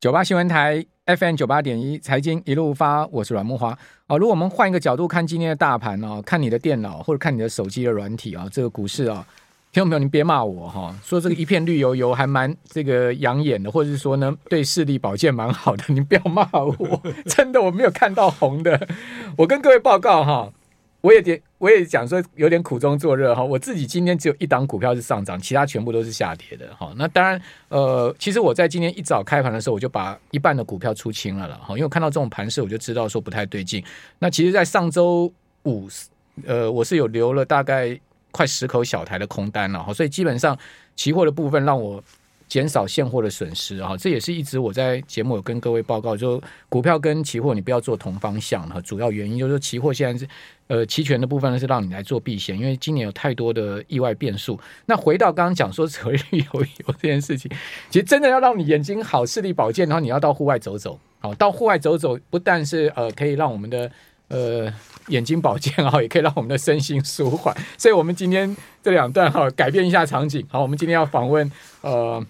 九八新闻台 FM 九八点一财经一路发，我是阮慕驊哦。如果我们换一个角度看今天的大盘哦，看你的电脑或者看你的手机的软体啊，这个股市啊，听众朋友您别骂我哈，说这个一片绿油油，还蛮这个养眼的，或者是说呢，对视力保健蛮好的，您不要骂我，真的我没有看到红的。我跟各位报告哈。我也点，我也讲说有点苦中作乐哈。我自己今天只有一档股票是上涨，其他全部都是下跌的哈。那当然，呃，其实我在今天一早开盘的时候，我就把一半的股票出清了了哈。因为我看到这种盘势，我就知道说不太对劲。那其实，在上周五，呃，我是有留了大概快十口小台的空单了哈。所以基本上，期货的部分让我。减少现货的损失啊，这也是一直我在节目有跟各位报告，就股票跟期货你不要做同方向哈。主要原因就是，期货现在是呃期权的部分呢是让你来做避险，因为今年有太多的意外变数。那回到刚刚讲说折率有有这件事情，其实真的要让你眼睛好视力保健，然后你要到户外走走，好到户外走走，不但是呃可以让我们的呃眼睛保健啊，也可以让我们的身心舒缓。所以我们今天这两段哈改变一下场景，好，我们今天要访问呃。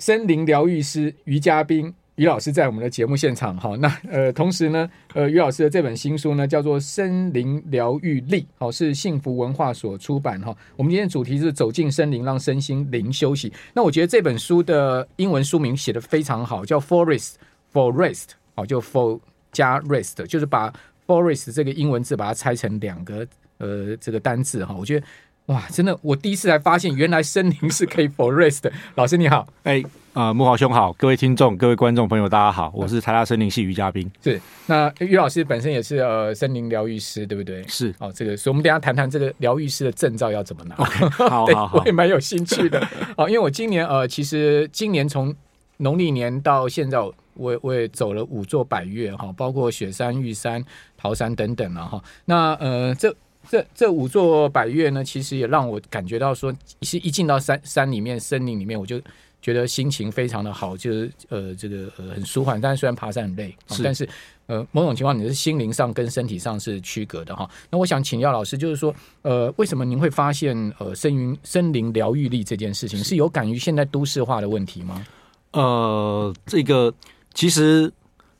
森林疗愈师于嘉宾于老师在我们的节目现场哈，那呃同时呢，呃于老师的这本新书呢叫做《森林疗愈力》，好是幸福文化所出版哈。我们今天主题是走进森林，让身心灵休息。那我觉得这本书的英文书名写得非常好，叫 Forest for Rest，好就 For 加 Rest，就是把 Forest 这个英文字把它拆成两个呃这个单字哈。我觉得。哇，真的，我第一次才发现，原来森林是可以 for rest 的。老师你好，哎，啊，慕豪兄好，各位听众、各位观众朋友，大家好，我是台大森林系于嘉宾。是，那于老师本身也是呃森林疗愈师，对不对？是，哦，这个，所以我们等一下谈谈这个疗愈师的证照要怎么拿。Okay, 好，好，好，我也蛮有兴趣的。哦，因为我今年呃，其实今年从农历年到现在，我我也走了五座百岳哈，包括雪山、玉山、桃山等等了哈。那呃，这。这这五座百岳呢，其实也让我感觉到说，是一进到山山里面、森林里面，我就觉得心情非常的好，就是呃，这个呃很舒缓。但是虽然爬山很累，是但是呃，某种情况你是心灵上跟身体上是区隔的哈。那我想请教老师，就是说呃，为什么您会发现呃森林森林疗愈力这件事情是有感于现在都市化的问题吗？呃，这个其实。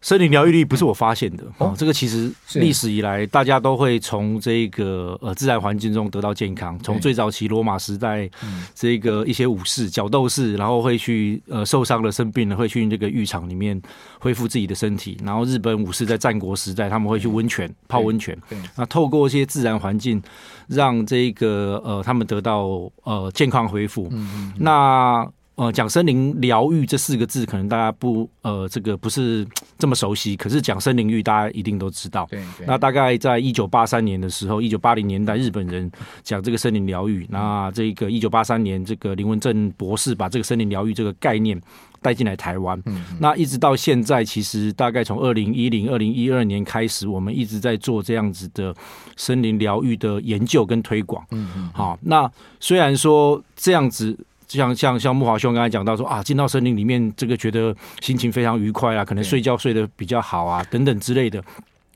森林疗愈力不是我发现的哦，这个其实历史以来大家都会从这个呃自然环境中得到健康。从最早期罗马时代，这个一些武士、角斗士，然后会去呃受伤了、生病了，会去这个浴场里面恢复自己的身体。然后日本武士在战国时代，他们会去温泉泡温泉。那透过一些自然环境，让这个呃他们得到呃健康恢复。那呃，讲森林疗愈这四个字，可能大家不呃，这个不是 这么熟悉。可是讲森林浴，大家一定都知道。对，对。那大概在一九八三年的时候，一九八零年代，日本人讲这个森林疗愈。那这个一九八三年，这个林文正博士把这个森林疗愈这个概念带进来台湾。嗯。那一直到现在，其实大概从二零一零、二零一二年开始，我们一直在做这样子的森林疗愈的研究跟推广。嗯嗯。好，那虽然说这样子。像像像木华兄刚才讲到说啊，进到森林里面，这个觉得心情非常愉快啊，可能睡觉睡得比较好啊，等等之类的。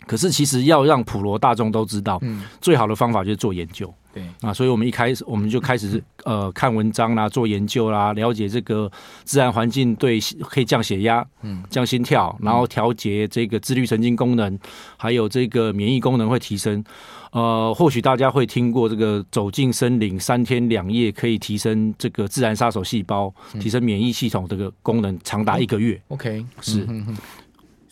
可是其实要让普罗大众都知道，嗯最好的方法就是做研究。对啊，所以我们一开始我们就开始呃看文章啦，做研究啦，了解这个自然环境对可以降血压、嗯降心跳，然后调节这个自律神经功能，还有这个免疫功能会提升。呃，或许大家会听过这个走进森林三天两夜可以提升这个自然杀手细胞，提升免疫系统这个功能长达一个月。OK，是。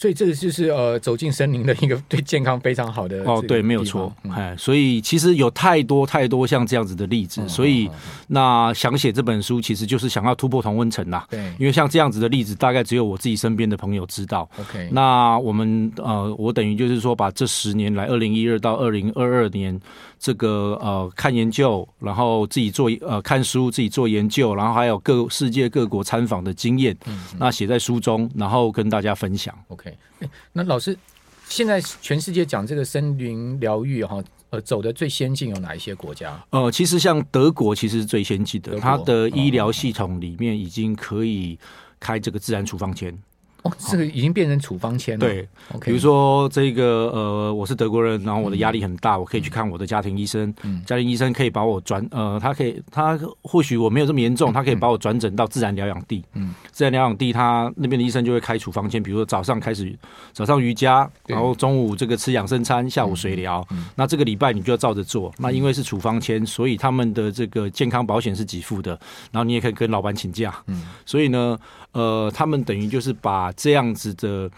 所以这个就是呃，走进森林的一个对健康非常好的哦，对，没有错，哎、嗯，所以其实有太多太多像这样子的例子，嗯、所以、嗯、那想写这本书，其实就是想要突破同温层呐。对，因为像这样子的例子，大概只有我自己身边的朋友知道。OK，那我们呃，我等于就是说，把这十年来，二零一二到二零二二年。这个呃，看研究，然后自己做呃看书，自己做研究，然后还有各世界各国参访的经验，嗯嗯、那写在书中，然后跟大家分享。OK，那老师，现在全世界讲这个森林疗愈哈，呃，走的最先进有哪一些国家？呃，其实像德国其实是最先进的，它的医疗系统里面已经可以开这个自然处方签。哦，这个已经变成处方签了。对.比如说这个呃，我是德国人，然后我的压力很大，嗯，我可以去看我的家庭医生。嗯，家庭医生可以把我转呃，他可以他或许我没有这么严重，他可以把我转诊到自然疗养地。嗯，自然疗养地他那边的医生就会开处方签，比如说早上开始早上瑜伽，然后中午这个吃养生餐，下午水疗，嗯。那这个礼拜你就要照着做。那因为是处方签，所以他们的这个健康保险是给付的，然后你也可以跟老板请假。嗯，所以呢，呃，他们等于就是把这样子的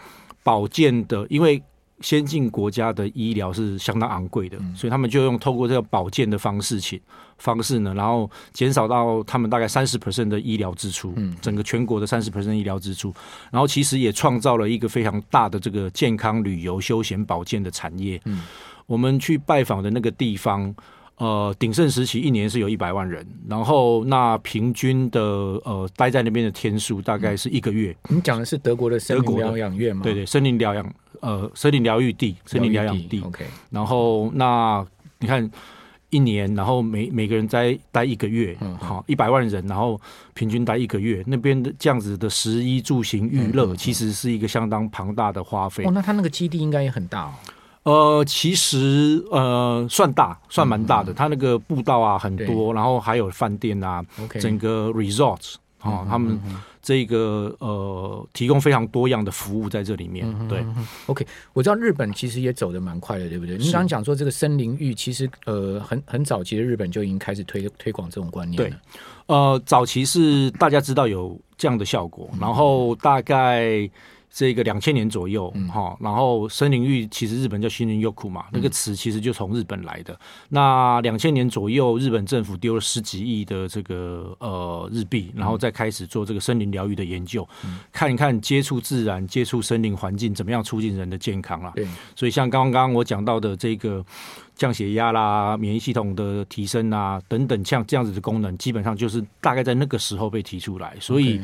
保健的，因为先进国家的医疗是相当昂贵的，嗯，所以他们就用透过这个保健的方式，去方式呢，然后减少到他们大概三十 percent 的医疗支出，嗯，整个全国的三十 percent 医疗支出，然后其实也创造了一个非常大的这个健康旅游休闲保健的产业。嗯，我们去拜访的那个地方。呃，鼎盛时期一年是有一百万人，然后那平均的呃待在那边的天数大概是一个月。你讲的是德国的森林疗养院吗？对对，森林疗养呃森林疗愈地，森林疗养地。OK，然后那你看一年，然后每每个人在待一个月，嗯，好，一百万人，然后平均待一个月，那边的这样子的食衣住行娱乐，其实是一个相当庞大的花费。哦，那他那个基地应该也很大哦。呃，其实呃算大，算蛮大的。它、嗯、那个步道啊很多，然后还有饭店啊.整个 resort 啊、他们这个呃提供非常多样的服务在这里面。嗯、对，OK，我知道日本其实也走得蛮快的，对不对？你刚刚讲说这个森林浴，其实呃很很早期的日本就已经开始推推广这种观念了。对，呃，早期是大家知道有这样的效果，嗯、然后大概。这个两千年左右，哈、嗯，然后森林浴其实日本叫新林浴库嘛、嗯，那个词其实就从日本来的。那两千年左右，日本政府丢了十几亿的这个呃日币，然后再开始做这个森林疗愈的研究，嗯、看一看接触自然、接触森林环境怎么样促进人的健康啦。对，所以像刚刚我讲到的这个降血压啦、免疫系统的提升啊等等，像这样子的功能，基本上就是大概在那个时候被提出来，所以。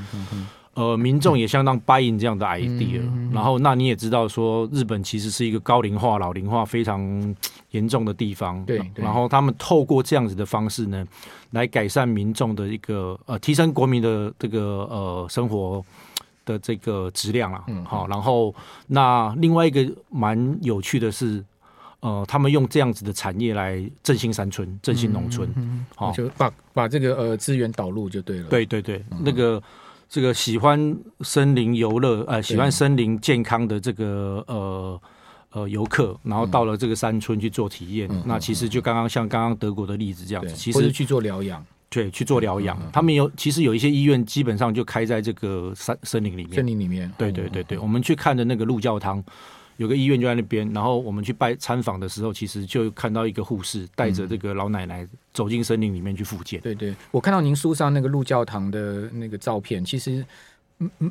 呃，民众也相当 buy in 这样的 idea，、嗯、然后那你也知道说，日本其实是一个高龄化、老龄化非常 严重的地方，对，对，然后他们透过这样子的方式呢，来改善民众的一个呃，提升国民的这个呃生活的这个质量啊，嗯，好，然后那另外一个蛮有趣的是，呃，他们用这样子的产业来振兴山村、振兴农村，好、嗯，就把把这个呃资源导入就对了，对对对，嗯、那个。这个喜欢森林游乐，呃，喜欢森林健康的这个呃呃游客，然后到了这个山村去做体验，嗯、那其实就刚刚像刚刚德国的例子这样子，其实去做疗养，对，去做疗养、嗯。他们有其实有一些医院基本上就开在这个山森林里面，森林里面，对对对对，我们去看的那个鹿教汤。有个医院就在那边，然后我们去拜参访的时候，其实就看到一个护士带着这个老奶奶走进森林里面去复健。对对，我看到您书上那个鹿教堂的那个照片，其实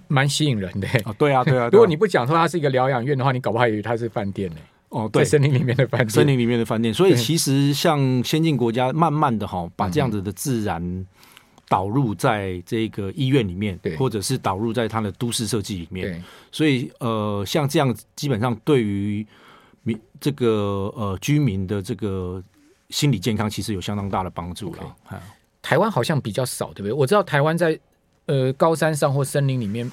蛮吸引人的。哦，对啊，对啊。如果你不讲说它是一个疗养院的话，你搞不好以为它是饭店呢。哦，对，森林里面的饭店，森林里面的饭店。所以其实像先进国家，慢慢的哈，把这样子的自然。导入在这个医院里面，或者是导入在它的都市设计里面，所以呃，像这样基本上对于民这个呃居民的这个心理健康，其实有相当大的帮助了。Okay. 台湾好像比较少，对不对？我知道台湾在呃高山上或森林里面。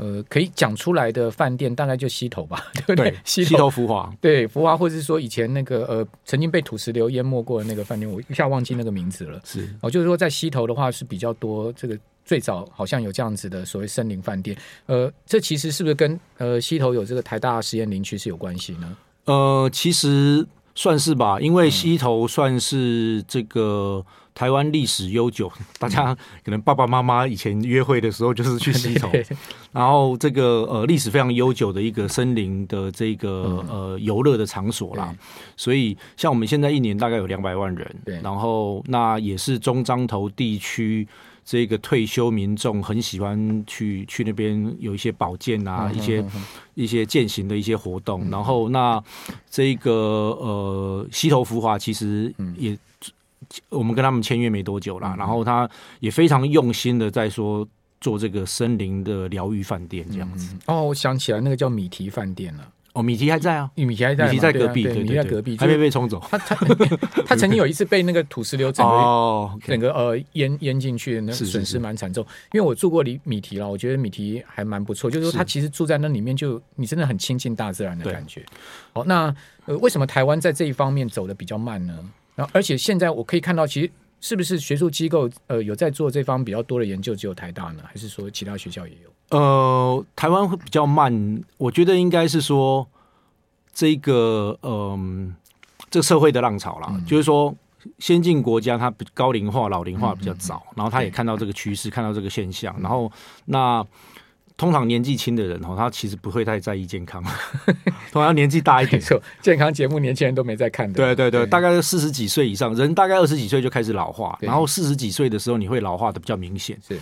呃，可以讲出来的饭店大概就溪头吧，对不对？溪头福华，对福华，或者是说以前那个呃，曾经被土石流淹没过的那个饭店，我一下忘记那个名字了。是哦，就是说在溪头的话是比较多，这个最早好像有这样子的所谓森林饭店。呃，这其实是不是跟呃溪头有这个台大实验林区是有关系呢？呃，其实算是吧，因为溪头算是这个。台湾历史悠久，大家可能爸爸妈妈以前约会的时候就是去溪头，然后这个呃历史非常悠久的一个森林的这个呃游乐的场所啦，所以像我们现在一年大概有两百万人，然后那也是中彰投地区这个退休民众很喜欢去去那边有一些保健啊，一些一些践行的一些活动，然后那这个呃溪头浮华其实也。我们跟他们签约没多久了，然后他也非常用心的在说做这个森林的疗愈饭店这样子。哦，我想起来那个叫米提饭店了。哦，米提还在啊，米提还在，米提在隔壁，对，米提在隔壁，还没被冲走。他他 他曾经有一次被那个土石流整个哦，整个呃淹淹进去，那损失蛮惨重。因为我住过里米提了，我觉得米提还蛮不错，就是说他其实住在那里面，就你真的很亲近大自然的感觉。好，那呃，为什么台湾在这一方面走的比较慢呢？然后，而且现在我可以看到，其实是不是学术机构呃有在做这方比较多的研究，只有台大呢，还是说其他学校也有？呃，台湾会比较慢，我觉得应该是说这个，嗯、呃，这个社会的浪潮啦，嗯、就是说先进国家它高龄化、老龄化比较早，嗯嗯、然后他也看到这个趋势，看到这个现象，然后那通常年纪轻的人哦，他其实不会太在意健康，同样年纪大一点，健康节目年轻人都没在看的，对对对，对。大概四十几岁以上，人大概二十几岁就开始老化，然后四十几岁的时候你会老化的比较明显，是。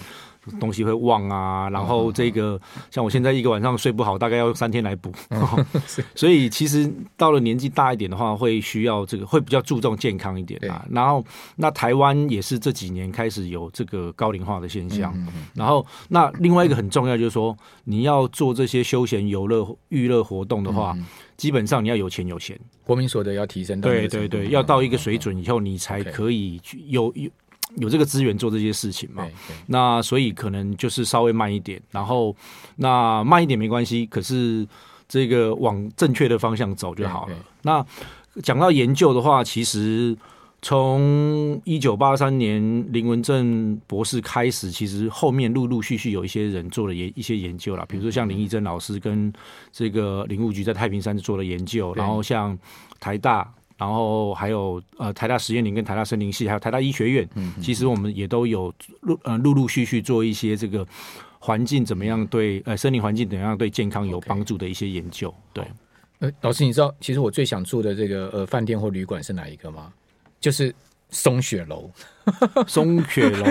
东西会忘啊，然后这个像我现在一个晚上睡不好，大概要三天来补。所以其实到了年纪大一点的话，会需要这个会比较注重健康一点啊。然后那台湾也是这几年开始有这个高龄化的现象。然后那另外一个很重要就是说，你要做这些休闲游乐娱乐活动的话，基本上你要有钱有闲，国民所得要提升。对对对，要到一个水准以后，你才可以去有有。有这个资源做这些事情嘛？那所以可能就是稍微慢一点，然后那慢一点没关系，可是这个往正确的方向走就好了。那讲到研究的话，其实从一九八三年林文正博士开始，其实后面陆陆续续有一些人做了研一些研究了，比如说像林义珍老师跟这个林务局在太平山做了研究，然后像台大。然后还有呃台大实验林跟台大森林系，还有台大医学院，嗯、其实我们也都有陆呃陆陆续续做一些这个环境怎么样对呃森林环境怎么样对健康有帮助的一些研究。Okay. 对，呃老师，你知道其实我最想住的这个呃饭店或旅馆是哪一个吗？就是松雪楼。松雪楼，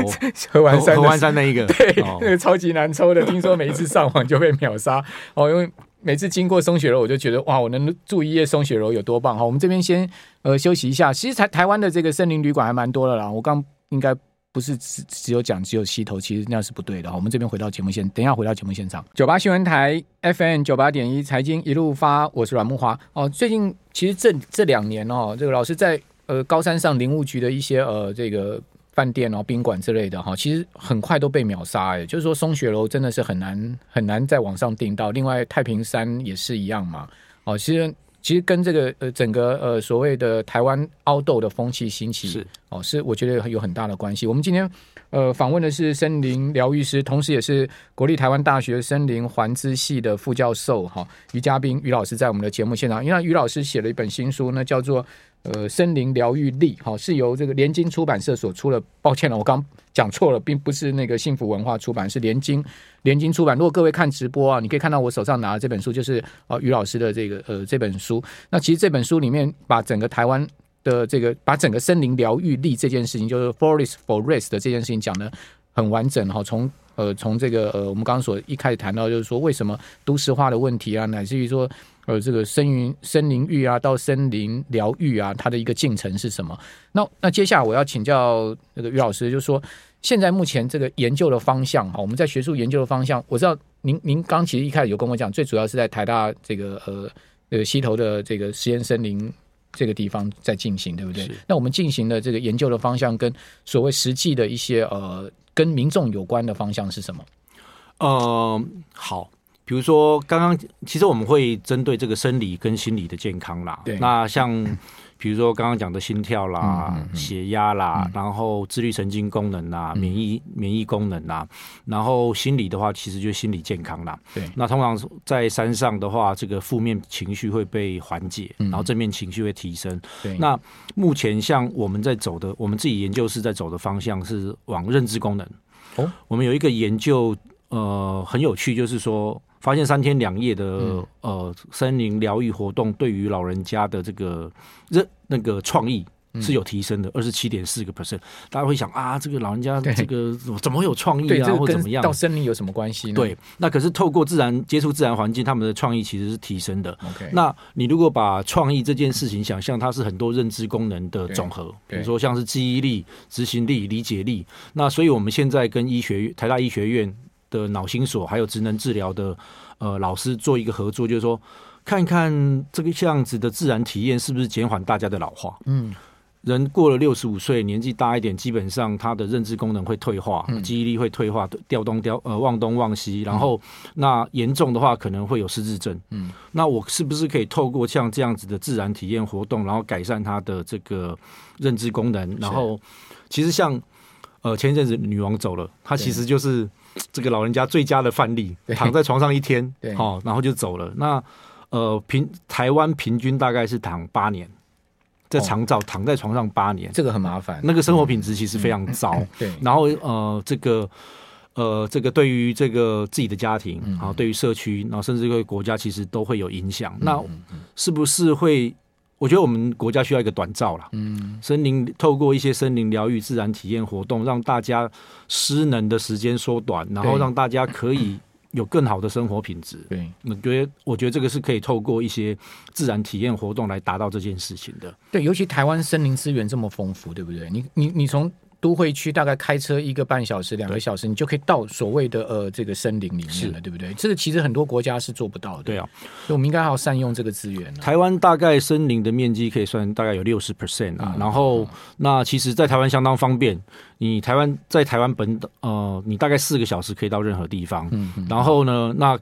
合欢山，合欢山那一个，对，哦、那个超级难抽的，听说每一次上网就被秒杀哦，因为。每次经过松雪楼，我就觉得哇，我能住一夜松雪楼有多棒哈！我们这边先呃休息一下。其实台台湾的这个森林旅馆还蛮多的啦。我刚应该不是只只有讲只有溪头，其实那是不对的。我们这边回到节目现，等一下回到节目现场。九八新闻台 FM 九八点一财经一路发，我是阮木华哦。最近其实这这两年哦，这个老师在呃高山上林务局的一些呃这个。饭店哦，宾馆之类的哈，其实很快都被秒杀哎。就是说，松雪楼真的是很难很难在网上订到。另外，太平山也是一样嘛。哦，其实其实跟这个呃整个呃所谓的台湾 outdoor 的风气兴起是哦，是我觉得有很大的关系。我们今天呃访问的是森林疗愈师，同时也是国立台湾大学森林环资系的副教授哈于嘉宾于老师在我们的节目现场。因为于老师写了一本新书，那叫做。呃，森林疗愈力，哈，是由这个联经出版社所出的。抱歉了，我刚讲错了，并不是那个幸福文化出版，是联经联经出版。如果各位看直播啊，你可以看到我手上拿的这本书，就是啊于老师的这个呃这本书。那其实这本书里面把整个台湾的这个把整个森林疗愈力这件事情，就是 forest for rest 的这件事情讲得很完整哈。从呃从这个呃我们刚刚所一开始谈到，就是说为什么都市化的问题啊，乃至于说。呃，这个森林森林浴啊，到森林疗愈啊，它的一个进程是什么？那那接下来我要请教那个于老师，就是说，现在目前这个研究的方向哈，我们在学术研究的方向，我知道您您刚其实一开始有跟我讲，最主要是在台大这个呃呃西头的这个实验森林这个地方在进行，对不对？那我们进行的这个研究的方向跟所谓实际的一些呃跟民众有关的方向是什么？嗯、呃，好。比如说，刚刚其实我们会针对这个生理跟心理的健康啦。对。那像比如说刚刚讲的心跳啦、嗯、血压啦，嗯、然后自律神经功能啦、嗯、免疫免疫功能啦，然后心理的话，其实就是心理健康啦。对。那通常在山上的话，这个负面情绪会被缓解，嗯、然后正面情绪会提升。对。那目前像我们在走的，我们自己研究室在走的方向是往认知功能。哦。我们有一个研究，呃，很有趣，就是说。发现三天两夜的、嗯、呃森林疗愈活动，对于老人家的这个认那个创意是有提升的，二十七点四个 percent。大家会想啊，这个老人家这个怎么会有创意啊，或怎么样？到森林有什么关系呢？对，那可是透过自然接触自然环境，他们的创意其实是提升的。OK，那你如果把创意这件事情想象它是很多认知功能的总和，比如说像是记忆力、执行力、理解力。那所以我们现在跟医学院、台大医学院。的脑心所还有职能治疗的呃老师做一个合作，就是说看一看这个这样子的自然体验是不是减缓大家的老化。嗯。人过了六十五岁，年纪大一点，基本上他的认知功能会退化，嗯、记忆力会退化，调东调呃忘东忘西，然后、嗯、那严重的话可能会有失智症。嗯，那我是不是可以透过像这样子的自然体验活动，然后改善他的这个认知功能？然后其实像呃前一阵子女王走了，她其实就是这个老人家最佳的范例，躺在床上一天，好、哦，然后就走了。那呃平台湾平均大概是躺八年。在长照躺在床上八年，这个很麻烦。那个生活品质其实非常糟。对，然后呃，这个呃，这个对于这个自己的家庭，然后对于社区，然后甚至对国家，其实都会有影响。那是不是会？我觉得我们国家需要一个短照了。嗯，森林透过一些森林疗愈、自然体验活动，让大家失能的时间缩短，然后让大家可以。有更好的生活品质，对，我觉得，我觉得这个是可以透过一些自然体验活动来达到这件事情的。对，尤其台湾森林资源这么丰富，对不对？你你你从都会区大概开车一个半小时、两个小时，你就可以到所谓的呃这个森林里面了，对不对？这个其实很多国家是做不到的。对啊，所以我们应该要善用这个资源。台湾大概森林的面积可以算大概有六十 percent 啊，然后、嗯、那其实，在台湾相当方便。你台湾在台湾本岛呃，你大概四个小时可以到任何地方。嗯，嗯，然后呢，那。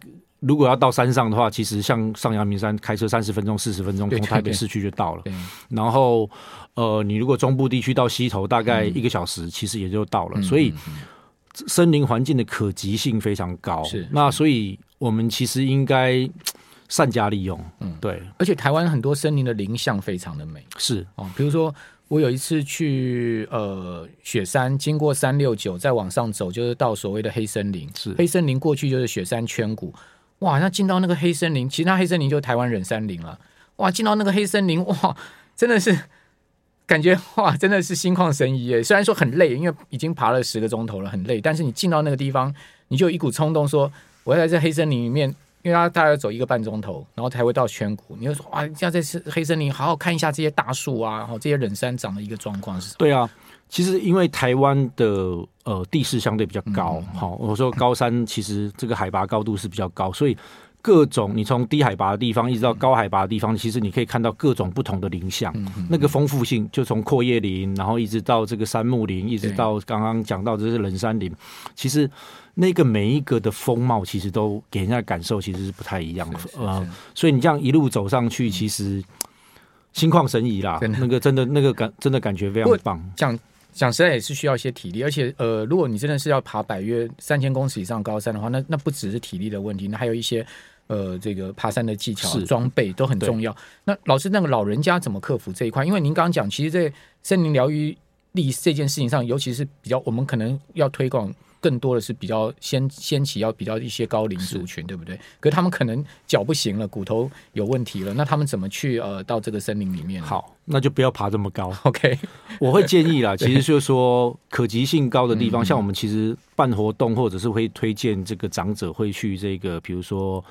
如果要到山上的话，其实像上阳明山开车三十分钟、四十分钟，从台北市区就到了。然后，呃，你如果中部地区到溪头，大概一个小时，其实也就到了。嗯、所以，森林环境的可及性非常高。是，那所以我们其实应该善加利用。嗯，对。而且台湾很多森林的林相非常的美。是哦，比如说我有一次去呃雪山，经过三六九，再往上走就是到所谓的黑森林。是，黑森林过去就是雪山圈谷。哇，那进到那个黑森林，其他黑森林就台湾忍山林了。哇，进到那个黑森林，哇，真的是感觉哇，真的是心旷神怡耶。虽然说很累，因为已经爬了十个钟头了，很累。但是你进到那个地方，你就有一股冲动说，我要在这黑森林里面，因为他大概走一个半钟头，然后才会到圈谷。你就说哇，要在黑森林好好看一下这些大树啊，然后这些忍山长的一个状况是什么？对啊。其实，因为台湾的呃地势相对比较高，好、嗯，我说高山其实这个海拔高度是比较高，所以各种你从低海拔的地方一直到高海拔的地方，其实你可以看到各种不同的林相，嗯、那个丰富性就从阔叶林，然后一直到这个杉木林，一直到刚刚讲到这是冷山林，其实那个每一个的风貌，其实都给人家的感受其实是不太一样的，呃，所以你这样一路走上去，其实心旷神怡啦，那个真的那个感真的感觉非常棒，讲。讲实在也是需要一些体力，而且呃，如果你真的是要爬百约三千公尺以上高山的话，那那不只是体力的问题，那还有一些呃这个爬山的技巧、装备都很重要。那老师，那个老人家怎么克服这一块？因为您刚刚讲，其实，在森林疗愈力这件事情上，尤其是比较我们可能要推广。更多的是比较先先起要比较一些高龄族群，对不对？可是他们可能脚不行了，骨头有问题了，那他们怎么去呃到这个森林里面？好，那就不要爬这么高。OK，我会建议啦，其实就是说可及性高的地方，像我们其实办活动或者是会推荐这个长者会去这个，比如说。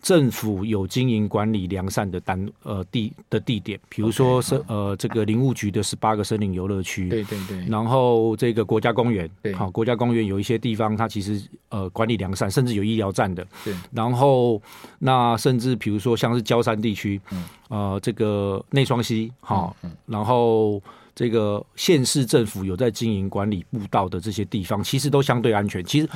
政府有经营管理良善的单呃地的地点，比如说是、okay, 呃这个林务局的十八个森林游乐区，对对对，然后这个国家公园，对，好国家公园有一些地方它其实呃管理良善，甚至有医疗站的，对，然后那甚至比如说像是焦山地区，嗯，呃这个内双溪，好，嗯，然后这个县市政府有在经营管理步道的这些地方，其实都相对安全。其实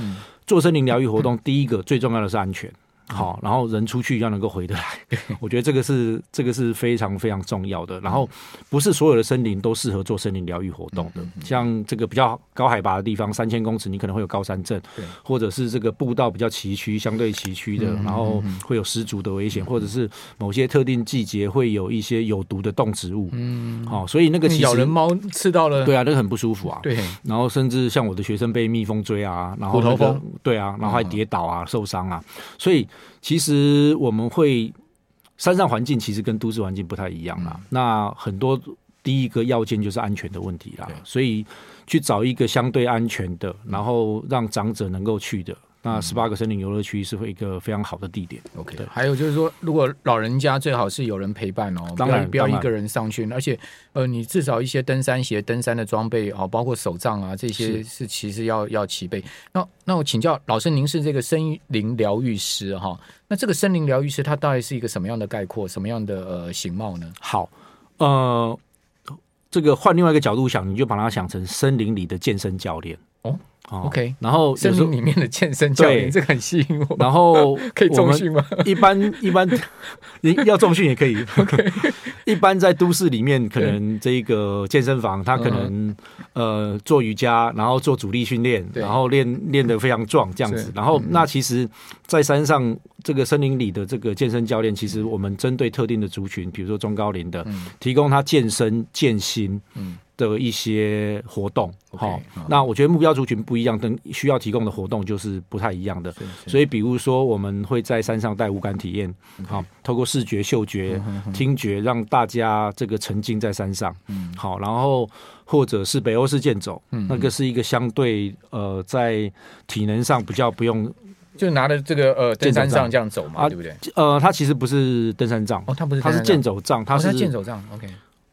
做森林疗愈活动，第一个最重要的是安全。好，然后人出去要能够回得来，我觉得这个是这个是非常非常重要的。然后不是所有的森林都适合做森林疗愈活动的，像这个比较高海拔的地方，三千公尺，你可能会有高山症，或者是这个步道比较崎岖、相对崎岖的，然后会有失足的危险，或者是某些特定季节会有一些有毒的动植物。嗯，好，所以那个咬人猫刺到了，对啊，那个很不舒服啊。对，然后甚至像我的学生被蜜蜂追啊，然后虎头蜂，对啊，然后还跌倒啊、受伤啊，所以。其实我们会山上环境其实跟都市环境不太一样啦。嗯、那很多第一个要件就是安全的问题啦，所以去找一个相对安全的，然后让长者能够去的，那十八个森林游乐区是会一个非常好的地点。OK，对，还有就是说，如果老人家最好是有人陪伴哦，当然不要一个人上去，而且呃，你至少一些登山鞋、登山的装备哦，包括手杖啊这些是其实要要齐备。那那我请教老师，您是这个森林疗愈师哈？那这个森林疗愈师他大概是一个什么样的概括，什么样的呃形貌呢？好，呃。这个换另外一个角度想，你就把它想成森林里的健身教练哦。OK，然后森林里面的健身教练，这个很吸引我。然后 可以重训吗？一般一般，你要重训也可以。OK，一般在都市里面，可能这个健身房，他可能呃做瑜伽，然后做主力训练，然后练练得非常壮这样子。然后那其实，在山上这个森林里的这个健身教练，其实我们针对特定的族群，比如说中高龄的，提供他健身健心。嗯。的一些活动，好，那我觉得目标族群不一样，等需要提供的活动就是不太一样的。所以，比如说，我们会在山上带五感体验，好，透过视觉、嗅觉、听觉，让大家这个沉浸在山上。嗯。好，然后或者是北欧式健走，那个是一个相对呃，在体能上比较不用，就拿着这个呃登山杖。这样走嘛，对不对？呃，它其实不是登山杖，哦，它不是，它是健走杖，它是健走杖，OK。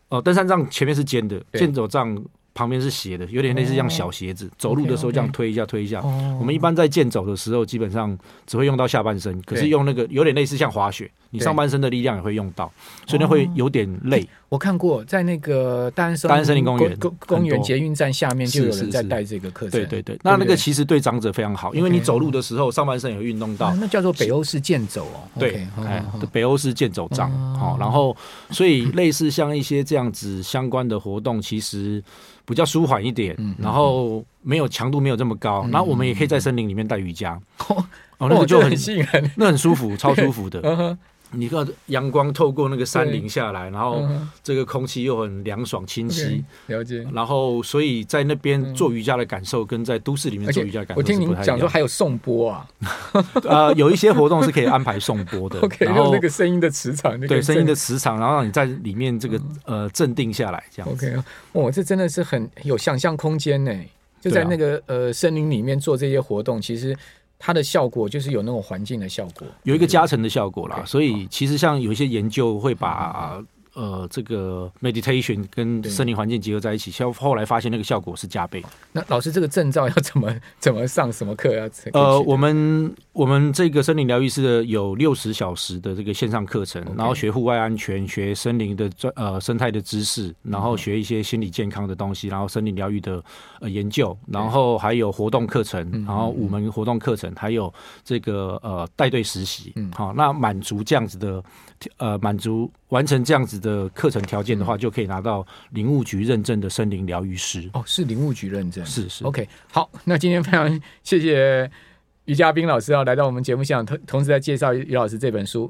哦，登山杖前面是尖的，健走杖旁边是斜的，有点类似像小鞋子，走路的时候这样推一下推一下。我们一般在健走的时候，基本上只会用到下半身，可是用那个有点类似像滑雪，你上半身的力量也会用到，所以那会有点累。我看过，在那个大安森大安森林公园公公园捷运站下面就有人在带这个课程。对对对，那那个其实对长者非常好，因为你走路的时候上半身也会运动到。那叫做北欧式健走哦。对，哎，北欧式健走杖。好，然后所以类似像一些这样子相关的活动，其实比较舒缓一点，然后没有强度没有这么高。然后我们也可以在森林里面带瑜伽。哦，那个就很吸引人，那很舒服，超舒服的。你看阳光透过那个山林下来，然后这个空气又很凉爽清晰，了解。然后所以在那边做瑜伽的感受，跟在都市里面做瑜伽的感受，我听您讲说还有颂钵啊，呃，有一些活动是可以安排颂钵的。OK，用那个声音的磁场，对声音的磁场，然后让你在里面这个呃镇定下来，这样。OK，哦，这真的是很有想象空间呢。就在那个呃森林里面做这些活动，其实。它的效果就是有那种环境的效果，有一个加成的效果啦。所以其实像有一些研究会把。呃，这个 meditation 跟森林环境结合在一起，后后来发现那个效果是加倍。那老师，这个证照要怎么 怎么上？什么课要？呃，我们我们这个森林疗愈师的有六十小时的这个线上课程.然后学户外安全，学森林的专呃生态的知识，然后学一些心理健康的东西，然后森林疗愈的呃研究，然后还有活动课程，然后五门活动课程，还有这个呃带队实习。嗯，好，那满足这样子的。呃，满足完成这样子的课程条件的话，就可以拿到林务局认证的森林疗愈师。哦，是林务局认证，是是。OK，好，那今天非常谢谢于嘉宾老师啊来到我们节目现场，同同时在介绍于老师这本书《